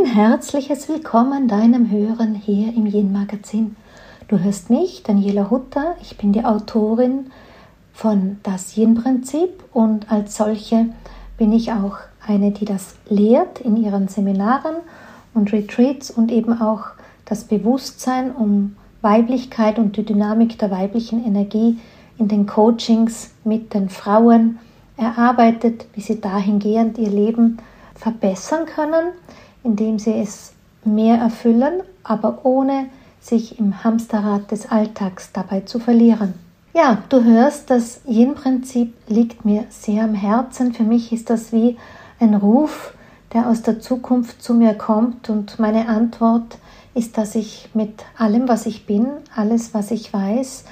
Ein herzliches Willkommen deinem Hören hier im Yin Magazin. Du hörst mich, Daniela Hutter. Ich bin die Autorin von Das Yin Prinzip und als solche bin ich auch eine, die das lehrt in ihren Seminaren und Retreats und eben auch das Bewusstsein um Weiblichkeit und die Dynamik der weiblichen Energie in den Coachings mit den Frauen erarbeitet, wie sie dahingehend ihr Leben verbessern können, indem sie es mehr erfüllen, aber ohne sich im Hamsterrad des Alltags dabei zu verlieren. Ja, du hörst, das Yin-Prinzip liegt mir sehr am Herzen. Für mich ist das wie ein Ruf, der aus der Zukunft zu mir kommt und meine Antwort ist, dass ich mit allem, was ich bin, alles, was ich weiß,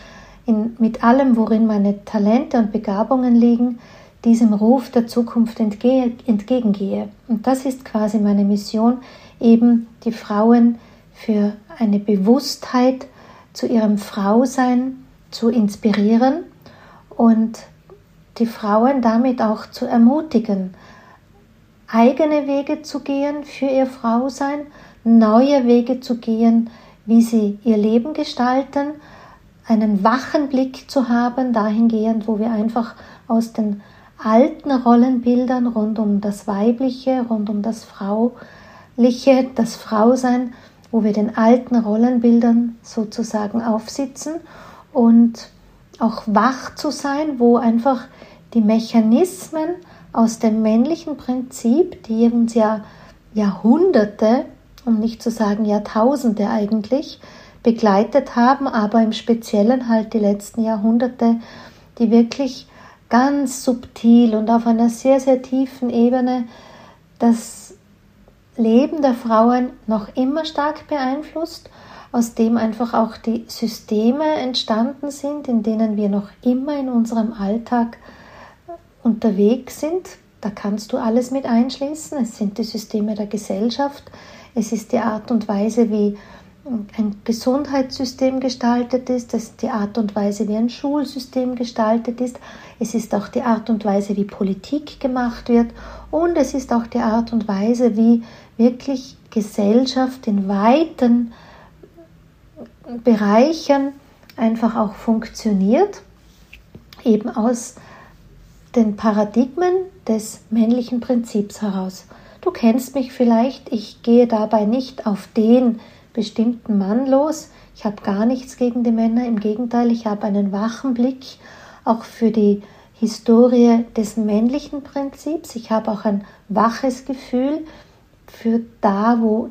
in, mit allem, worin meine Talente und Begabungen liegen, diesem Ruf der Zukunft entgehe, entgegengehe. Und das ist quasi meine Mission, eben die Frauen für eine Bewusstheit zu ihrem Frausein zu inspirieren und die Frauen damit auch zu ermutigen, eigene Wege zu gehen für ihr Frausein, neue Wege zu gehen, wie sie ihr Leben gestalten, einen wachen Blick zu haben, dahingehend, wo wir einfach aus den alten Rollenbildern rund um das Weibliche, rund um das Frauliche, das Frausein, wo wir den alten Rollenbildern sozusagen aufsitzen und auch wach zu sein, wo einfach die Mechanismen aus dem männlichen Prinzip, die uns ja Jahrhunderte, um nicht zu sagen Jahrtausende eigentlich, begleitet haben, aber im Speziellen halt die letzten Jahrhunderte, die wirklich ganz subtil und auf einer sehr, sehr tiefen Ebene das Leben der Frauen noch immer stark beeinflusst, aus dem einfach auch die Systeme entstanden sind, in denen wir noch immer in unserem Alltag unterwegs sind. Da kannst du alles mit einschließen. Es sind die Systeme der Gesellschaft, es ist die Art und Weise, wie ein Gesundheitssystem gestaltet ist, es ist die Art und Weise, wie ein Schulsystem gestaltet ist, es ist auch die Art und Weise, wie Politik gemacht wird. Und es ist auch die Art und Weise, wie wirklich Gesellschaft in weiten Bereichen einfach auch funktioniert, eben aus den Paradigmen des männlichen Prinzips heraus. Du kennst mich vielleicht, ich gehe dabei nicht auf den bestimmten Mann los. Ich habe gar nichts gegen die Männer, im Gegenteil, ich habe einen wachen Blick auch für die Historie des männlichen Prinzips. Ich habe auch ein waches Gefühl für da, wo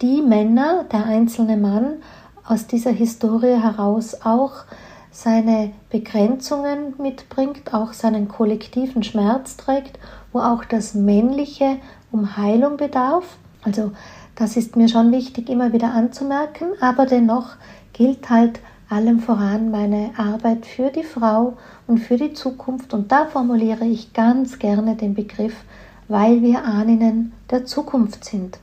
die Männer, der einzelne Mann aus dieser Historie heraus auch seine Begrenzungen mitbringt, auch seinen kollektiven Schmerz trägt, wo auch das Männliche um Heilung bedarf. Also das ist mir schon wichtig immer wieder anzumerken, aber dennoch gilt halt allem voran meine Arbeit für die Frau und für die Zukunft. Und da formuliere ich ganz gerne den Begriff, weil wir Ahnen der Zukunft sind.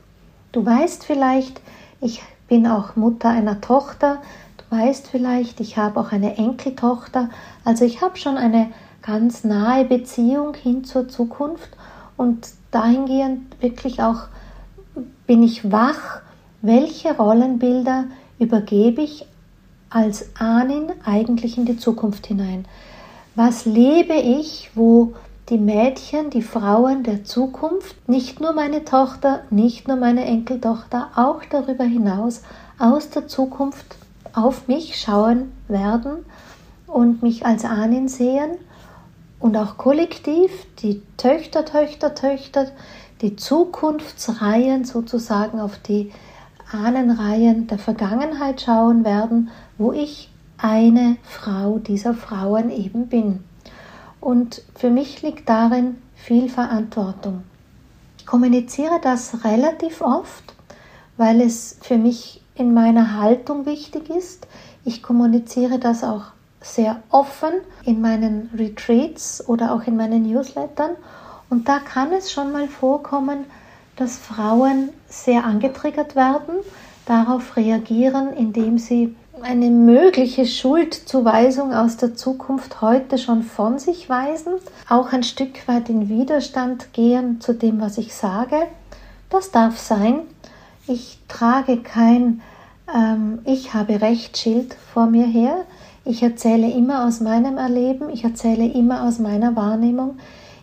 Du weißt vielleicht, ich bin auch Mutter einer Tochter, du weißt vielleicht, ich habe auch eine Enkeltochter, also ich habe schon eine ganz nahe Beziehung hin zur Zukunft und dahingehend wirklich auch bin ich wach, welche Rollenbilder übergebe ich als Ahnen eigentlich in die Zukunft hinein? Was lebe ich, wo die Mädchen, die Frauen der Zukunft, nicht nur meine Tochter, nicht nur meine Enkeltochter, auch darüber hinaus aus der Zukunft auf mich schauen werden und mich als Ahnen sehen und auch kollektiv die Töchter, Töchter, Töchter, die Zukunftsreihen sozusagen auf die Ahnenreihen der Vergangenheit schauen werden, wo ich eine Frau dieser Frauen eben bin. Und für mich liegt darin viel Verantwortung. Ich kommuniziere das relativ oft, weil es für mich in meiner Haltung wichtig ist. Ich kommuniziere das auch sehr offen in meinen Retreats oder auch in meinen Newslettern. Und da kann es schon mal vorkommen, dass Frauen sehr angetriggert werden, darauf reagieren, indem sie eine mögliche Schuldzuweisung aus der Zukunft heute schon von sich weisen, auch ein Stück weit in Widerstand gehen zu dem, was ich sage, Das darf sein. Ich trage kein ähm, Ich habe Recht Schild vor mir her. Ich erzähle immer aus meinem Erleben, ich erzähle immer aus meiner Wahrnehmung.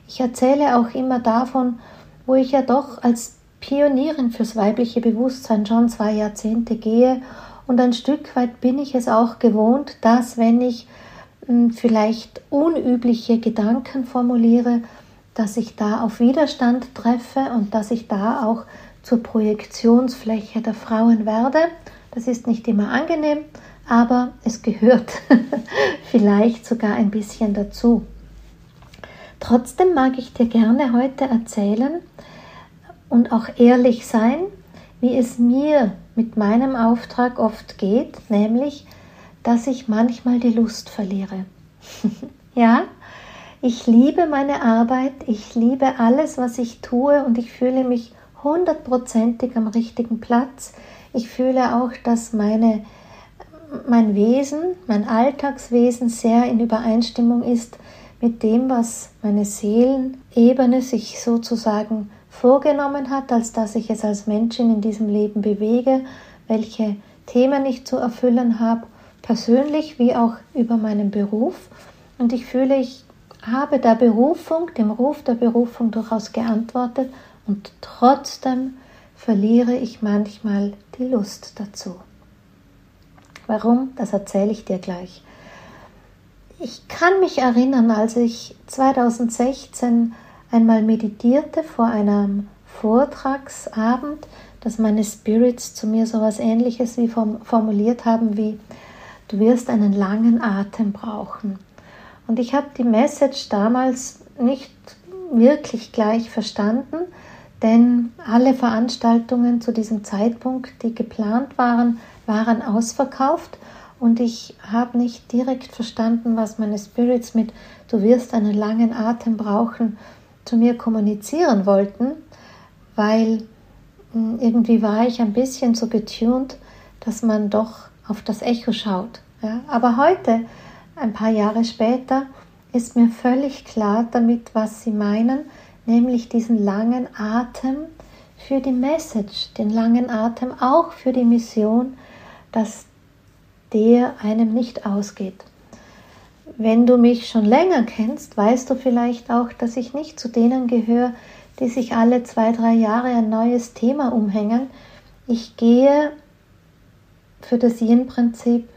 Ich erzähle auch immer davon, wo ich ja doch als Pionierin fürs weibliche Bewusstsein schon zwei Jahrzehnte gehe und ein Stück weit bin ich es auch gewohnt, dass wenn ich hm, vielleicht unübliche Gedanken formuliere, dass ich da auf Widerstand treffe und dass ich da auch zur Projektionsfläche der Frauen werde. Das ist nicht immer angenehm, aber es gehört vielleicht sogar ein bisschen dazu. Trotzdem mag ich dir gerne heute erzählen und auch ehrlich sein, wie es mir mit meinem Auftrag oft geht, nämlich, dass ich manchmal die Lust verliere. ja, ich liebe meine Arbeit, ich liebe alles, was ich tue und ich fühle mich hundertprozentig am richtigen Platz. Ich fühle auch, dass meine, mein Wesen, mein Alltagswesen sehr in Übereinstimmung ist mit dem, was meine Seelenebene sich sozusagen vorgenommen hat, als dass ich es als Menschen in diesem Leben bewege, welche Themen ich zu erfüllen habe, persönlich wie auch über meinen Beruf. Und ich fühle, ich habe der Berufung, dem Ruf der Berufung durchaus geantwortet und trotzdem verliere ich manchmal die Lust dazu. Warum? Das erzähle ich dir gleich. Ich kann mich erinnern, als ich 2016 einmal meditierte vor einem Vortragsabend, dass meine Spirits zu mir so etwas ähnliches wie formuliert haben wie du wirst einen langen Atem brauchen. Und ich habe die Message damals nicht wirklich gleich verstanden, denn alle Veranstaltungen zu diesem Zeitpunkt, die geplant waren, waren ausverkauft und ich habe nicht direkt verstanden, was meine Spirits mit du wirst einen langen Atem brauchen zu mir kommunizieren wollten, weil hm, irgendwie war ich ein bisschen so getunt, dass man doch auf das Echo schaut. Ja? Aber heute, ein paar Jahre später, ist mir völlig klar damit, was sie meinen, nämlich diesen langen Atem für die Message, den langen Atem auch für die Mission, dass der einem nicht ausgeht. Wenn du mich schon länger kennst, weißt du vielleicht auch, dass ich nicht zu denen gehöre, die sich alle zwei, drei Jahre ein neues Thema umhängen. Ich gehe für das Yin-Prinzip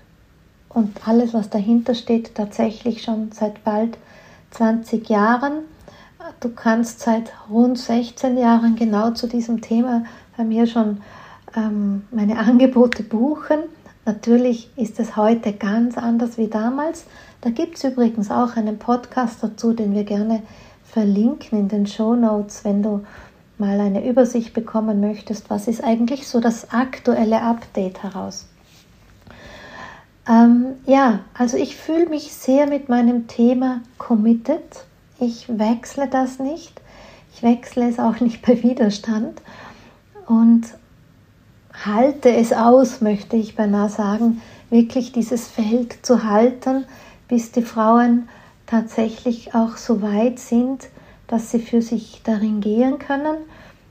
und alles, was dahinter steht, tatsächlich schon seit bald 20 Jahren. Du kannst seit rund 16 Jahren genau zu diesem Thema bei mir schon ähm, meine Angebote buchen. Natürlich ist es heute ganz anders wie damals. Da gibt es übrigens auch einen Podcast dazu, den wir gerne verlinken in den Show Notes, wenn du mal eine Übersicht bekommen möchtest, was ist eigentlich so das aktuelle Update heraus. Ähm, ja, also ich fühle mich sehr mit meinem Thema committed. Ich wechsle das nicht. Ich wechsle es auch nicht bei Widerstand und halte es aus, möchte ich beinahe sagen, wirklich dieses Feld zu halten, bis die Frauen tatsächlich auch so weit sind, dass sie für sich darin gehen können.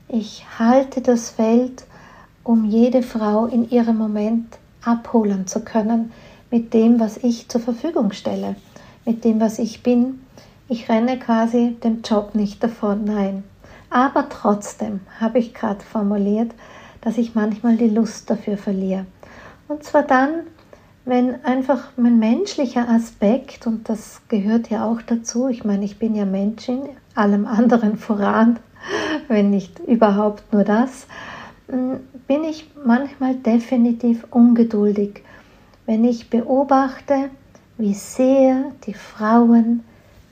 Ich halte das Feld, um jede Frau in ihrem Moment abholen zu können mit dem, was ich zur Verfügung stelle, mit dem, was ich bin. Ich renne quasi dem Job nicht davon, nein. Aber trotzdem habe ich gerade formuliert, dass ich manchmal die Lust dafür verliere. Und zwar dann, wenn einfach mein menschlicher Aspekt, und das gehört ja auch dazu, ich meine, ich bin ja Menschin, allem anderen voran, wenn nicht überhaupt nur das, mm, bin ich manchmal definitiv ungeduldig, wenn ich beobachte, wie sehr die Frauen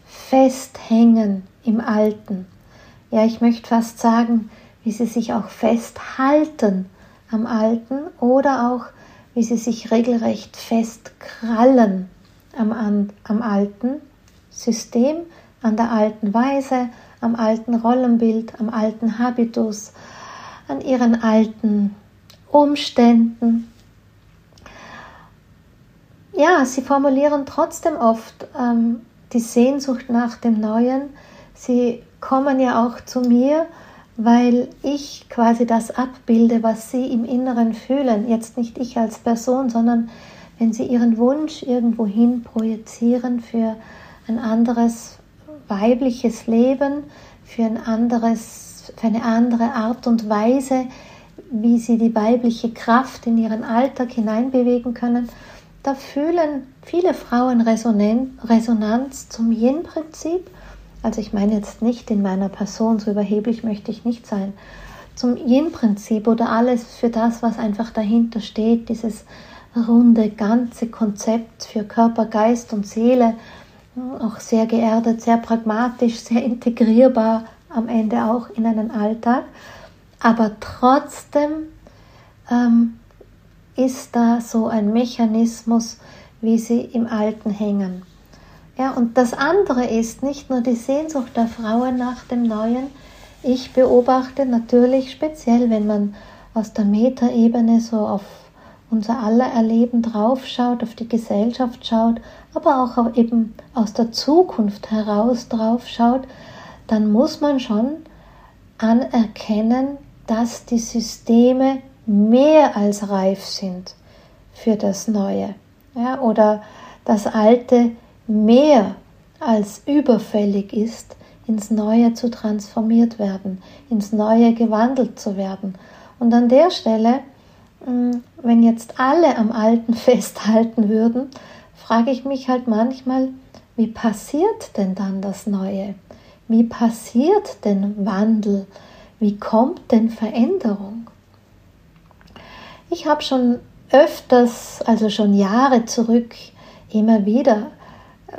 festhängen im Alten. Ja, ich möchte fast sagen, wie sie sich auch festhalten am Alten oder auch wie sie sich regelrecht festkrallen am, am alten System, an der alten Weise, am alten Rollenbild, am alten Habitus, an ihren alten Umständen. Ja, sie formulieren trotzdem oft ähm, die Sehnsucht nach dem Neuen. Sie kommen ja auch zu mir weil ich quasi das abbilde, was sie im Inneren fühlen. Jetzt nicht ich als Person, sondern wenn sie ihren Wunsch irgendwohin projizieren für ein anderes weibliches Leben, für ein anderes, für eine andere Art und Weise, wie sie die weibliche Kraft in ihren Alltag hineinbewegen können, da fühlen viele Frauen Resonanz zum Yin-Prinzip. Also ich meine jetzt nicht in meiner Person, so überheblich möchte ich nicht sein, zum Yin-Prinzip oder alles für das, was einfach dahinter steht, dieses runde, ganze Konzept für Körper, Geist und Seele, auch sehr geerdet, sehr pragmatisch, sehr integrierbar am Ende auch in einen Alltag. Aber trotzdem ähm, ist da so ein Mechanismus, wie sie im Alten hängen. Ja, und das andere ist nicht nur die Sehnsucht der Frauen nach dem Neuen. Ich beobachte natürlich speziell, wenn man aus der Metaebene so auf unser aller Erleben draufschaut, auf die Gesellschaft schaut, aber auch eben aus der Zukunft heraus draufschaut, dann muss man schon anerkennen, dass die Systeme mehr als reif sind für das Neue. Ja, oder das Alte mehr als überfällig ist, ins Neue zu transformiert werden, ins Neue gewandelt zu werden. Und an der Stelle, hm, wenn jetzt alle am Alten festhalten würden, frage ich mich halt manchmal, wie passiert denn dann das Neue? Wie passiert denn Wandel? Wie kommt denn Veränderung? Ich habe schon öfters, also schon Jahre zurück, immer wieder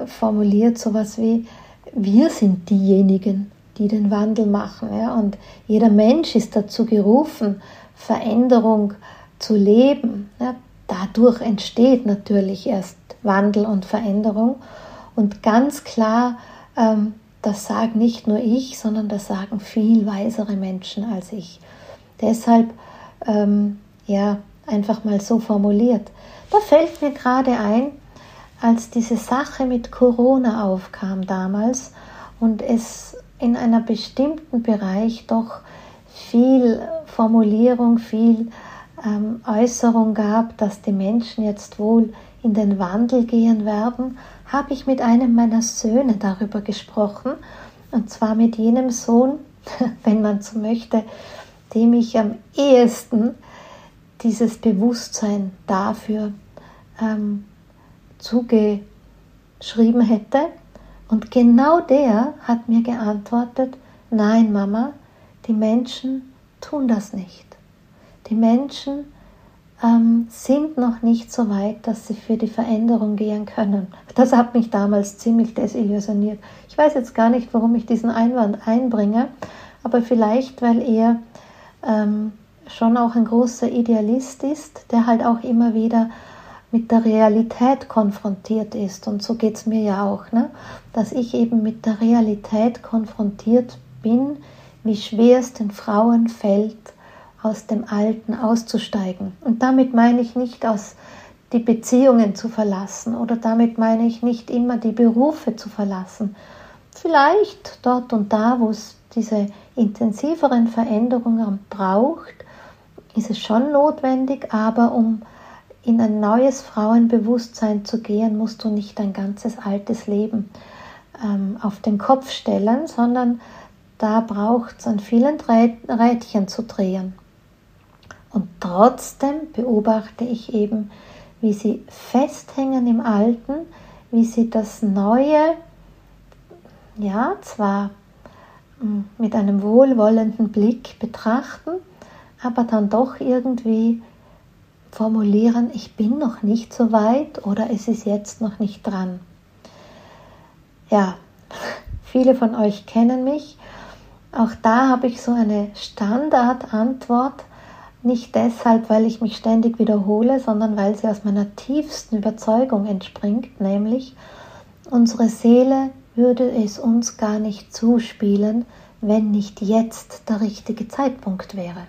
formuliert sowas wie, wir sind diejenigen, die den Wandel machen. Ja? Und jeder Mensch ist dazu gerufen, Veränderung zu leben. Ja? Dadurch entsteht natürlich erst Wandel und Veränderung. Und ganz klar, ähm, das sage nicht nur ich, sondern das sagen viel weisere Menschen als ich. Deshalb, ähm, ja, einfach mal so formuliert. Da fällt mir gerade ein, als diese Sache mit Corona aufkam damals und es in einem bestimmten Bereich doch viel Formulierung, viel ähm, Äußerung gab, dass die Menschen jetzt wohl in den Wandel gehen werden, habe ich mit einem meiner Söhne darüber gesprochen, und zwar mit jenem Sohn, wenn man so möchte, dem ich am ehesten dieses Bewusstsein dafür ähm, zugeschrieben hätte. Und genau der hat mir geantwortet, nein Mama, die Menschen tun das nicht. Die Menschen ähm, sind noch nicht so weit, dass sie für die Veränderung gehen können. Das hat mich damals ziemlich desillusioniert. Ich weiß jetzt gar nicht, warum ich diesen Einwand einbringe, aber vielleicht, weil er ähm, schon auch ein großer Idealist ist, der halt auch immer wieder mit der Realität konfrontiert ist. Und so geht es mir ja auch, ne? dass ich eben mit der Realität konfrontiert bin, wie schwer es den Frauen fällt, aus dem Alten auszusteigen. Und damit meine ich nicht aus die Beziehungen zu verlassen oder damit meine ich nicht immer die Berufe zu verlassen. Vielleicht dort und da, wo es diese intensiveren Veränderungen braucht, ist es schon notwendig, aber um in ein neues Frauenbewusstsein zu gehen, musst du nicht dein ganzes altes Leben ähm, auf den Kopf stellen, sondern da braucht es an vielen Rädchen zu drehen. Und trotzdem beobachte ich eben, wie sie festhängen im Alten, wie sie das Neue, ja, zwar hm, mit einem wohlwollenden Blick betrachten, aber dann doch irgendwie formulieren, ich bin noch nicht so weit oder es ist jetzt noch nicht dran. Ja, viele von euch kennen mich. Auch da habe ich so eine Standardantwort, nicht deshalb, weil ich mich ständig wiederhole, sondern weil sie aus meiner tiefsten Überzeugung entspringt, nämlich unsere Seele würde es uns gar nicht zuspielen, wenn nicht jetzt der richtige Zeitpunkt wäre.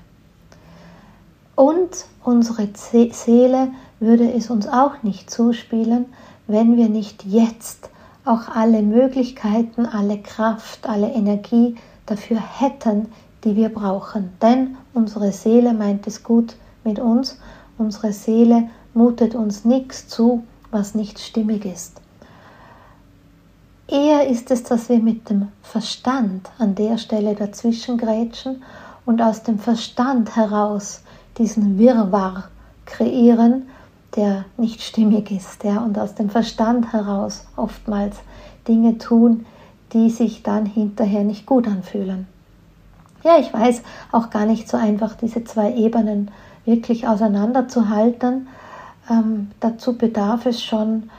Und unsere Seele würde es uns auch nicht zuspielen, wenn wir nicht jetzt auch alle Möglichkeiten, alle Kraft, alle Energie dafür hätten, die wir brauchen. Denn unsere Seele meint es gut mit uns, unsere Seele mutet uns nichts zu, was nicht stimmig ist. Eher ist es, dass wir mit dem Verstand an der Stelle dazwischen grätschen und aus dem Verstand heraus diesen Wirrwarr kreieren, der nicht stimmig ist, ja, und aus dem Verstand heraus oftmals Dinge tun, die sich dann hinterher nicht gut anfühlen. Ja, ich weiß auch gar nicht so einfach, diese zwei Ebenen wirklich auseinanderzuhalten. Ähm, dazu bedarf es schon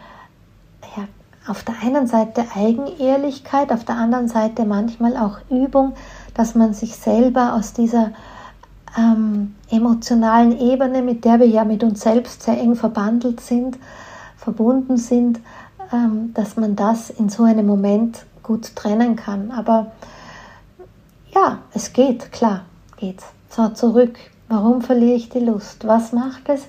ja, auf der einen Seite Eigenehrlichkeit, auf der anderen Seite manchmal auch Übung, dass man sich selber aus dieser ähm, emotionalen Ebene, mit der wir ja mit uns selbst sehr eng verbandelt sind, verbunden sind, ähm, dass man das in so einem Moment gut trennen kann. Aber ja, es geht, klar, geht's. So, zurück. Warum verliere ich die Lust? Was macht es,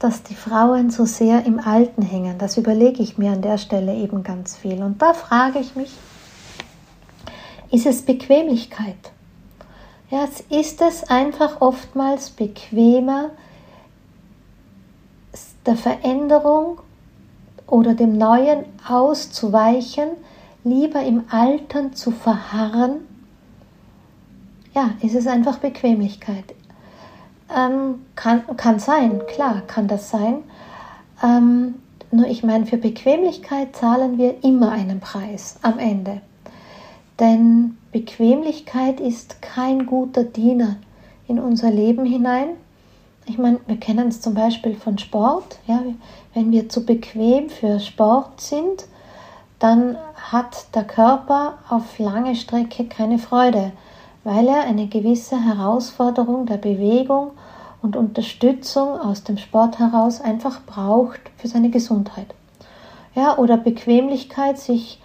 dass die Frauen so sehr im Alten hängen? Das überlege ich mir an der Stelle eben ganz viel. Und da frage ich mich, ist es Bequemlichkeit? Ja, ist es einfach oftmals bequemer, der Veränderung oder dem Neuen auszuweichen, lieber im Alten zu verharren? Ja, ist es einfach Bequemlichkeit? Ähm, kann, kann sein, klar, kann das sein. Ähm, nur ich meine, für Bequemlichkeit zahlen wir immer einen Preis am Ende. Denn Bequemlichkeit ist kein guter Diener in unser Leben hinein. Ich meine, wir kennen es zum Beispiel von Sport. Ja, wenn wir zu bequem für Sport sind, dann hat der Körper auf lange Strecke keine Freude, weil er eine gewisse Herausforderung der Bewegung und Unterstützung aus dem Sport heraus einfach braucht für seine Gesundheit. Ja, oder Bequemlichkeit, sich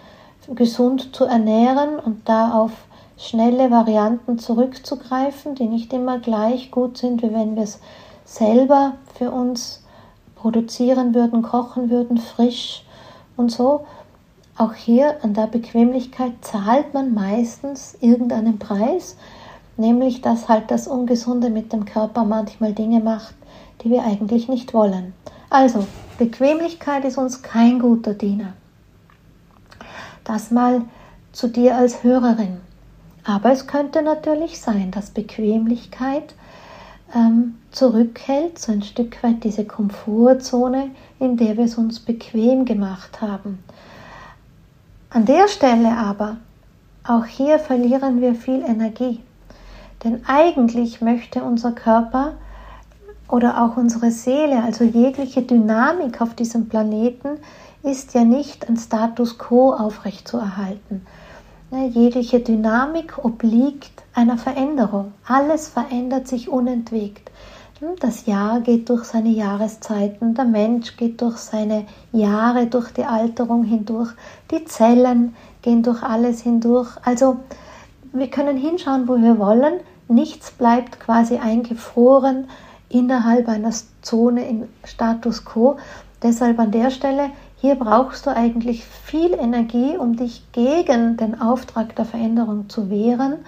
gesund zu ernähren und da auf schnelle Varianten zurückzugreifen, die nicht immer gleich gut sind, wie wenn wir es selber für uns produzieren würden, kochen würden, frisch und so. Auch hier an der Bequemlichkeit zahlt man meistens irgendeinen Preis, nämlich dass halt das Ungesunde mit dem Körper manchmal Dinge macht, die wir eigentlich nicht wollen. Also, Bequemlichkeit ist uns kein guter Diener. Das mal zu dir als Hörerin. Aber es könnte natürlich sein, dass Bequemlichkeit ähm, zurückhält, so ein Stück weit diese Komfortzone, in der wir es uns bequem gemacht haben. An der Stelle aber, auch hier verlieren wir viel Energie. Denn eigentlich möchte unser Körper oder auch unsere Seele, also jegliche Dynamik auf diesem Planeten, ist ja nicht ein Status quo aufrechtzuerhalten. Jegliche Dynamik obliegt einer Veränderung. Alles verändert sich unentwegt. Hm, das Jahr geht durch seine Jahreszeiten, der Mensch geht durch seine Jahre, durch die Alterung hindurch, die Zellen gehen durch alles hindurch. Also wir können hinschauen, wo wir wollen. Nichts bleibt quasi eingefroren innerhalb einer Zone im Status quo. Deshalb an der Stelle hier brauchst du eigentlich viel Energie, um dich gegen den Auftrag der Veränderung zu wehren.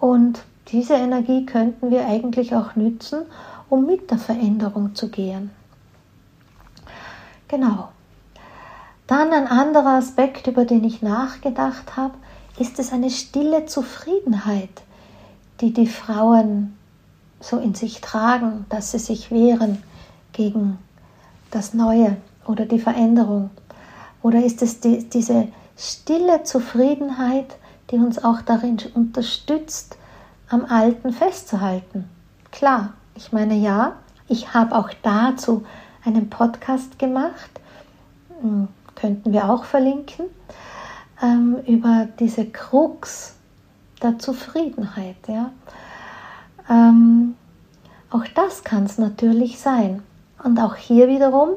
Und diese Energie könnten wir eigentlich auch nützen, um mit der Veränderung zu gehen. Genau. Dann ein anderer Aspekt, über den ich nachgedacht habe, ist es eine stille Zufriedenheit, die die Frauen so in sich tragen, dass sie sich wehren gegen das Neue, oder die Veränderung? Oder ist es die, diese stille Zufriedenheit, die uns auch darin unterstützt, am Alten festzuhalten? Klar, ich meine ja, ich habe auch dazu einen Podcast gemacht, hm, könnten wir auch verlinken, ähm, über diese Krux der Zufriedenheit. Ja? Ähm, auch das kann es natürlich sein. Und auch hier wiederum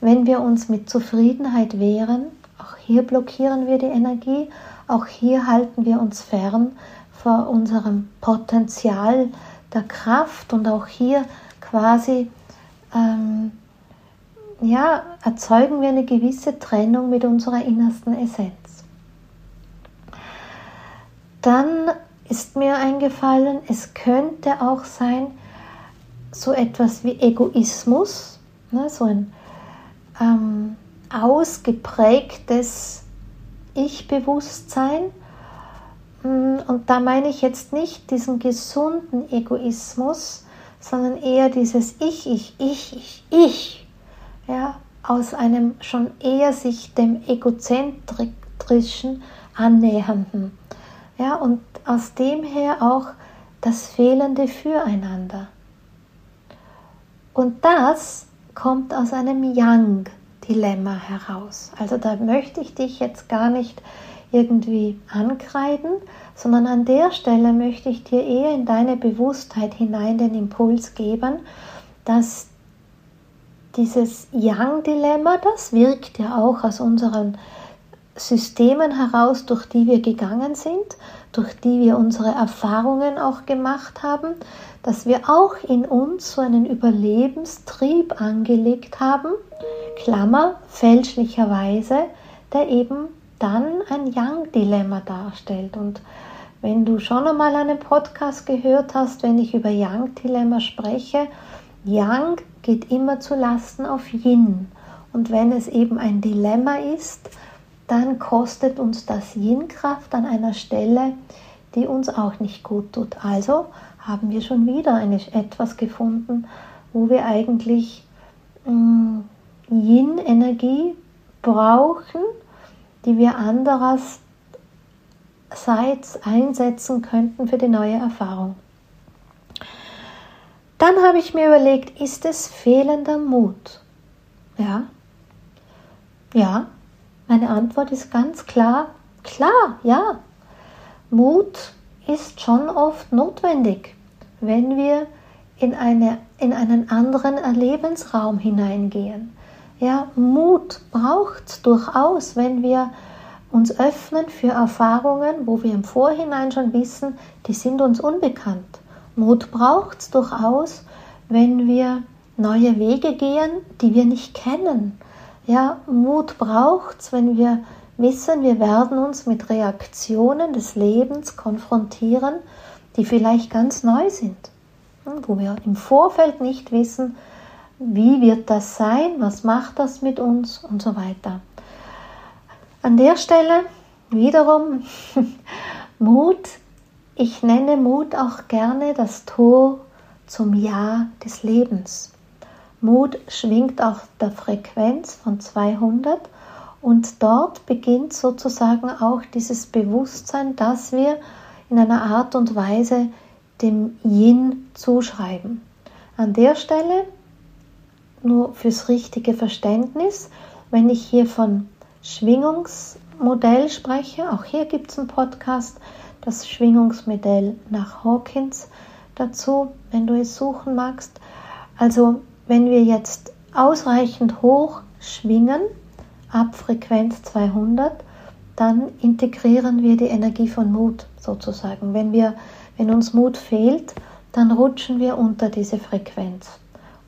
wenn wir uns mit Zufriedenheit wehren, auch hier blockieren wir die Energie, auch hier halten wir uns fern vor unserem Potenzial der Kraft und auch hier quasi ähm, ja, erzeugen wir eine gewisse Trennung mit unserer innersten Essenz. Dann ist mir eingefallen, es könnte auch sein, so etwas wie Egoismus, ne, so ein ähm, ausgeprägtes Ich-Bewusstsein. Mm, und da meine ich jetzt nicht diesen gesunden Egoismus, sondern eher dieses Ich, Ich, Ich, Ich, Ich, ja, aus einem schon eher sich dem egozentrischen annähernden. Ja, und aus dem her auch das fehlende Füreinander. Und das kommt aus einem Yang-Dilemma heraus. Also da möchte ich dich jetzt gar nicht irgendwie ankreiden, sondern an der Stelle möchte ich dir eher in deine Bewusstheit hinein den Impuls geben, dass dieses Yang-Dilemma, das wirkt ja auch aus unseren Systemen heraus, durch die wir gegangen sind, durch die wir unsere Erfahrungen auch gemacht haben, dass wir auch in uns so einen Überlebenstrieb angelegt haben, Klammer, fälschlicherweise, der eben dann ein Yang-Dilemma darstellt. Und wenn du schon einmal einen Podcast gehört hast, wenn ich über Yang-Dilemma spreche, Yang geht immer zu Lasten auf Yin. Und wenn es eben ein Dilemma ist, dann kostet uns das Yin-Kraft an einer Stelle, die uns auch nicht gut tut. Also haben wir schon wieder eine, etwas gefunden, wo wir eigentlich mm, Yin-Energie brauchen, die wir andererseits einsetzen könnten für die neue Erfahrung. Dann habe ich mir überlegt, ist es fehlender Mut? Ja. Ja. Meine Antwort ist ganz klar, klar, ja. Mut ist schon oft notwendig, wenn wir in, eine, in einen anderen Erlebensraum hineingehen. Ja, Mut braucht es durchaus, wenn wir uns öffnen für Erfahrungen, wo wir im Vorhinein schon wissen, die sind uns unbekannt. Mut braucht es durchaus, wenn wir neue Wege gehen, die wir nicht kennen. Ja, Mut braucht es, wenn wir wissen, wir werden uns mit Reaktionen des Lebens konfrontieren, die vielleicht ganz neu sind, wo wir im Vorfeld nicht wissen, wie wird das sein? Was macht das mit uns? Und so weiter. An der Stelle wiederum Mut. Ich nenne Mut auch gerne das Tor zum Ja des Lebens. Mut schwingt auf der Frequenz von 200 und dort beginnt sozusagen auch dieses Bewusstsein, dass wir in einer Art und Weise dem Yin zuschreiben. An der Stelle nur fürs richtige Verständnis, wenn ich hier von Schwingungsmodell spreche, auch hier gibt es einen Podcast, das Schwingungsmodell nach Hawkins dazu, wenn du es suchen magst. Also wenn wir jetzt ausreichend hoch schwingen, ab Frequenz 200, dann integrieren wir die Energie von Mut sozusagen. Wenn, wir, wenn uns Mut fehlt, dann rutschen wir unter diese Frequenz.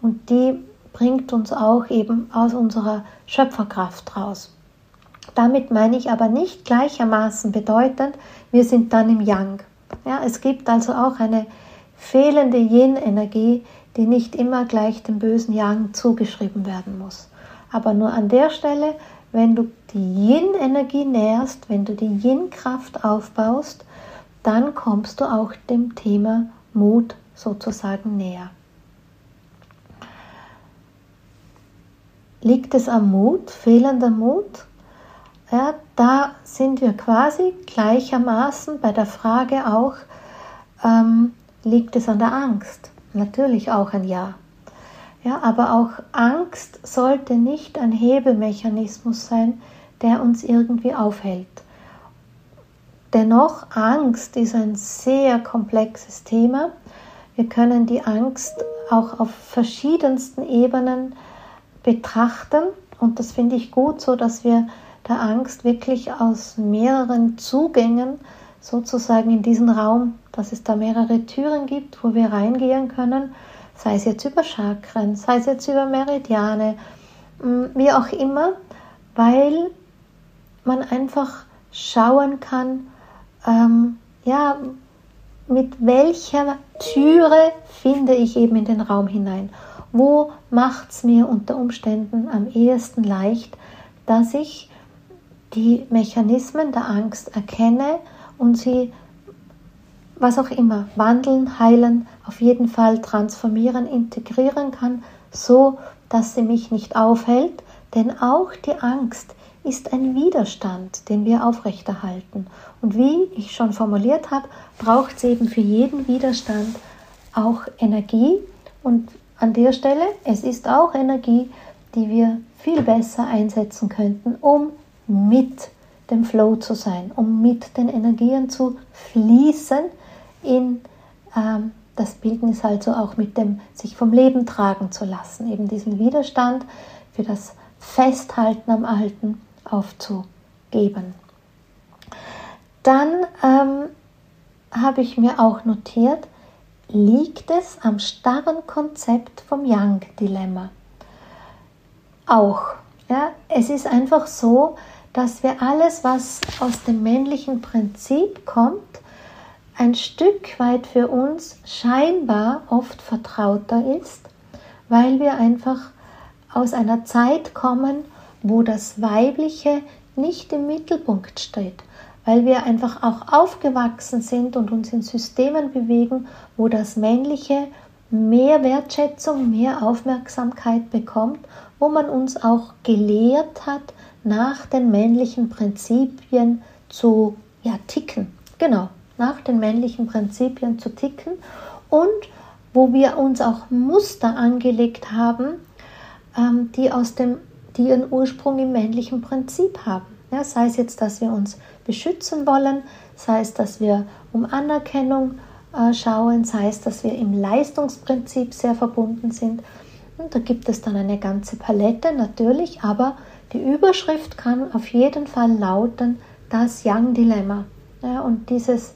Und die bringt uns auch eben aus unserer Schöpferkraft raus. Damit meine ich aber nicht gleichermaßen bedeutend, wir sind dann im Yang. Ja, es gibt also auch eine fehlende Yin-Energie, die nicht immer gleich dem bösen Yang zugeschrieben werden muss. Aber nur an der Stelle, wenn du die Yin-Energie nährst, wenn du die Yin-Kraft aufbaust, dann kommst du auch dem Thema Mut sozusagen näher. Liegt es am Mut, fehlender Mut? Ja, da sind wir quasi gleichermaßen bei der Frage auch, ähm, liegt es an der Angst? Natürlich auch ein Ja. Ja, aber auch Angst sollte nicht ein Hebelmechanismus sein, der uns irgendwie aufhält. Dennoch, Angst ist ein sehr komplexes Thema. Wir können die Angst auch auf verschiedensten Ebenen betrachten. Und das finde ich gut, so dass wir der Angst wirklich aus mehreren Zugängen sozusagen in diesen Raum, dass es da mehrere Türen gibt, wo wir reingehen können, sei es jetzt über Chakren, sei es jetzt über Meridiane, mm, wie auch immer, weil man einfach schauen kann, ähm, ja, mit welcher Türe finde ich eben in den Raum hinein? Wo macht es mir unter Umständen am ehesten leicht, dass ich die Mechanismen der Angst erkenne und sie, was auch immer, wandeln, heilen, auf jeden Fall transformieren, integrieren kann, so dass sie mich nicht aufhält, denn auch die Angst ist ein Widerstand, den wir aufrechterhalten. Und wie ich schon formuliert habe, braucht es eben für jeden Widerstand auch Energie. Und an der Stelle, es ist auch Energie, die wir viel besser einsetzen könnten, um mit dem Flow zu sein, um mit den Energien zu fließen in ähm, das Bildnis also auch mit dem sich vom Leben tragen zu lassen, eben diesen Widerstand für das Festhalten am Alten aufzugeben. Dann ähm, habe ich mir auch notiert, liegt es am starren Konzept vom Young-Dilemma. Auch. Ja, es ist einfach so, dass wir alles, was aus dem männlichen Prinzip kommt, ein Stück weit für uns scheinbar oft vertrauter ist, weil wir einfach aus einer Zeit kommen, wo das Weibliche nicht im Mittelpunkt steht, weil wir einfach auch aufgewachsen sind und uns in Systemen bewegen, wo das Männliche mehr Wertschätzung, mehr Aufmerksamkeit bekommt, wo man uns auch gelehrt hat, nach den männlichen Prinzipien zu ja, ticken. Genau, nach den männlichen Prinzipien zu ticken und wo wir uns auch Muster angelegt haben, ähm, die aus dem die ihren Ursprung im männlichen Prinzip haben. Ja, sei es jetzt, dass wir uns beschützen wollen, sei es, dass wir um Anerkennung äh, schauen, sei es, dass wir im Leistungsprinzip sehr verbunden sind. Und da gibt es dann eine ganze Palette natürlich, aber die Überschrift kann auf jeden Fall lauten, das Young-Dilemma. Ja, und dieses,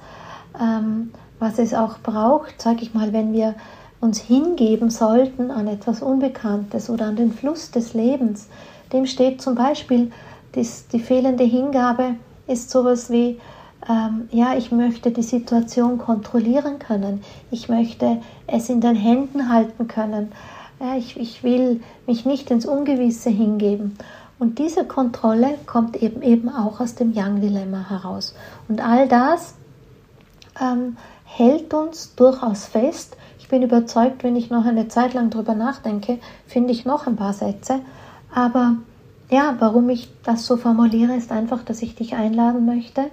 ähm, was es auch braucht, sage ich mal, wenn wir uns hingeben sollten an etwas Unbekanntes oder an den Fluss des Lebens, dem steht zum Beispiel dies, die fehlende Hingabe ist sowas wie, ähm, ja, ich möchte die Situation kontrollieren können, ich möchte es in den Händen halten können, ja, ich, ich will mich nicht ins Ungewisse hingeben. Und diese Kontrolle kommt eben, eben auch aus dem Young-Dilemma heraus. Und all das ähm, hält uns durchaus fest. Ich bin überzeugt, wenn ich noch eine Zeit lang darüber nachdenke, finde ich noch ein paar Sätze. Aber ja, warum ich das so formuliere, ist einfach, dass ich dich einladen möchte,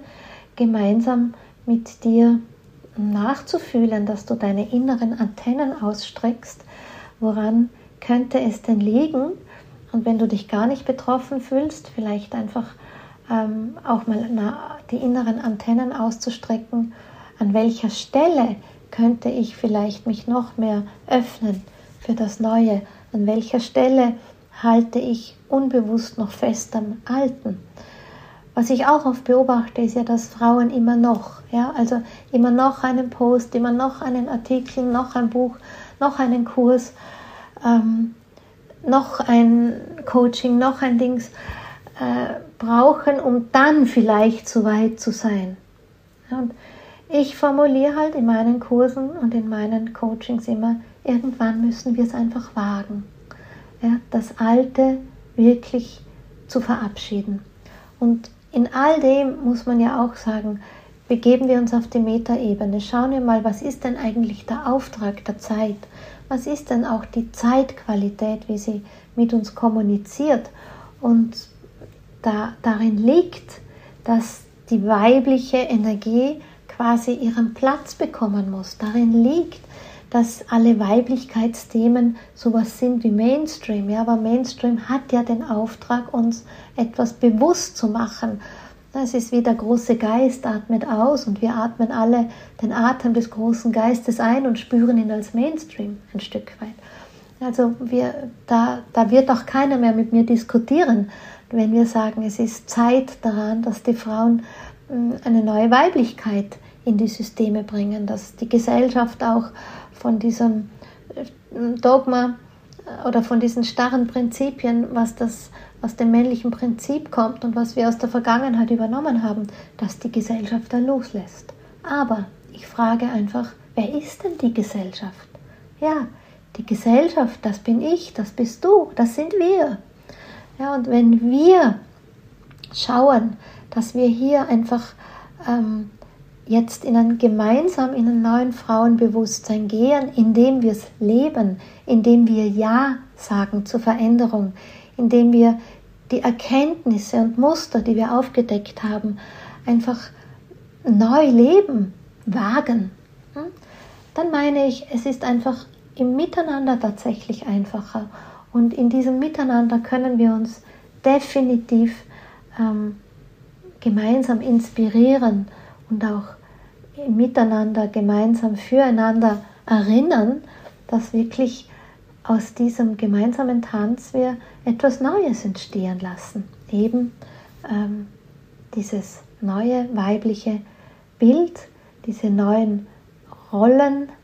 gemeinsam mit dir nachzufühlen, dass du deine inneren Antennen ausstreckst. Woran könnte es denn liegen? Und wenn du dich gar nicht betroffen fühlst, vielleicht einfach ähm, auch mal die inneren Antennen auszustrecken. An welcher Stelle könnte ich vielleicht mich noch mehr öffnen für das Neue? An welcher Stelle halte ich unbewusst noch fest am Alten? Was ich auch oft beobachte, ist ja, dass Frauen immer noch, ja, also immer noch einen Post, immer noch einen Artikel, noch ein Buch, noch einen Kurs ähm, noch ein Coaching, noch ein Dings äh, brauchen, um dann vielleicht so weit zu sein. Und ich formuliere halt in meinen Kursen und in meinen Coachings immer, irgendwann müssen wir es einfach wagen, ja, das Alte wirklich zu verabschieden. Und in all dem muss man ja auch sagen, begeben wir uns auf die Metaebene. Schauen wir mal, was ist denn eigentlich der Auftrag der Zeit? Was ist denn auch die Zeitqualität, wie sie mit uns kommuniziert. Und da, darin liegt, dass die weibliche Energie quasi ihren Platz bekommen muss. Darin liegt, dass alle Weiblichkeitsthemen sowas sind wie Mainstream. Ja, aber Mainstream hat ja den Auftrag, uns etwas bewusst zu machen es ist wie der große Geist atmet aus und wir atmen alle den Atem des großen Geistes ein und spüren ihn als Mainstream ein Stück weit. Also wir, da, da wird auch keiner mehr mit mir diskutieren, wenn wir sagen, es ist Zeit daran, dass die Frauen hm, eine neue Weiblichkeit in die Systeme bringen, dass die Gesellschaft auch von diesem äh, Dogma äh, oder von diesen starren Prinzipien, was das aus dem männlichen Prinzip kommt und was wir aus der Vergangenheit übernommen haben, dass die Gesellschaft da loslässt. Aber ich frage einfach, wer ist denn die Gesellschaft? Ja, die Gesellschaft, das bin ich, das bist du, das sind wir. Ja, und wenn wir schauen, dass wir hier einfach ähm, jetzt in ein gemeinsam in ein neuen Frauenbewusstsein gehen, indem wir es leben, indem wir Ja sagen zur Veränderung, indem wir die Erkenntnisse und Muster, die wir aufgedeckt haben, einfach neu leben, wagen. Hm? Dann meine ich, es ist einfach im Miteinander tatsächlich einfacher. Und in diesem Miteinander können wir uns definitiv ähm, gemeinsam inspirieren und auch miteinander, gemeinsam füreinander erinnern, dass wirklich aus diesem gemeinsamen Tanz wir etwas Neues entstehen lassen. Eben ähm, dieses neue weibliche Bild, diese neuen Rollenbilder,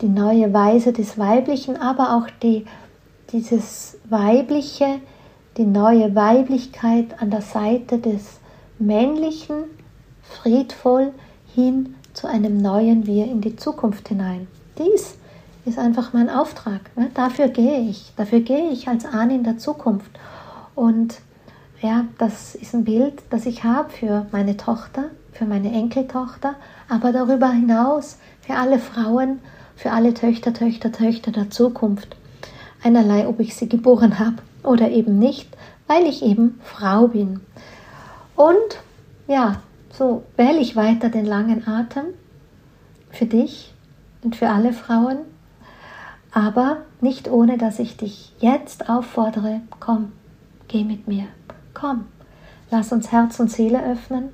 die neue Weise des Weiblichen, aber auch die, dieses Weibliche, die neue Weiblichkeit an der Seite des Männlichen, friedvoll hin zu einem neuen Wir in die Zukunft hinein. Dies ist einfach mein Auftrag. Ne? Dafür gehe ich. Dafür gehe ich als Ahn in der Zukunft. Und ja, das ist ein Bild, das ich habe für meine Tochter, für meine Enkeltochter, aber darüber hinaus für alle Frauen, für alle Töchter, Töchter, Töchter der Zukunft. Einerlei, ob ich sie geboren habe oder eben nicht, weil ich eben Frau bin. Und ja, so wähle ich weiter den langen Atem für dich und für alle Frauen, aber nicht ohne, dass ich dich jetzt auffordere, komm, geh mit mir, komm, lass uns Herz und Seele öffnen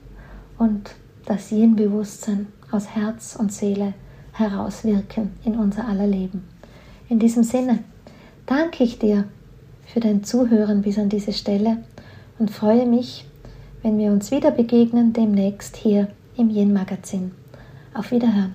und das Yin-Bewusstsein aus Herz und Seele herauswirken in unser aller Leben. In diesem Sinne danke ich dir für dein Zuhören bis an diese Stelle und freue mich, wenn wir uns wieder begegnen demnächst hier im Yin Magazin. Auf Wiederhören.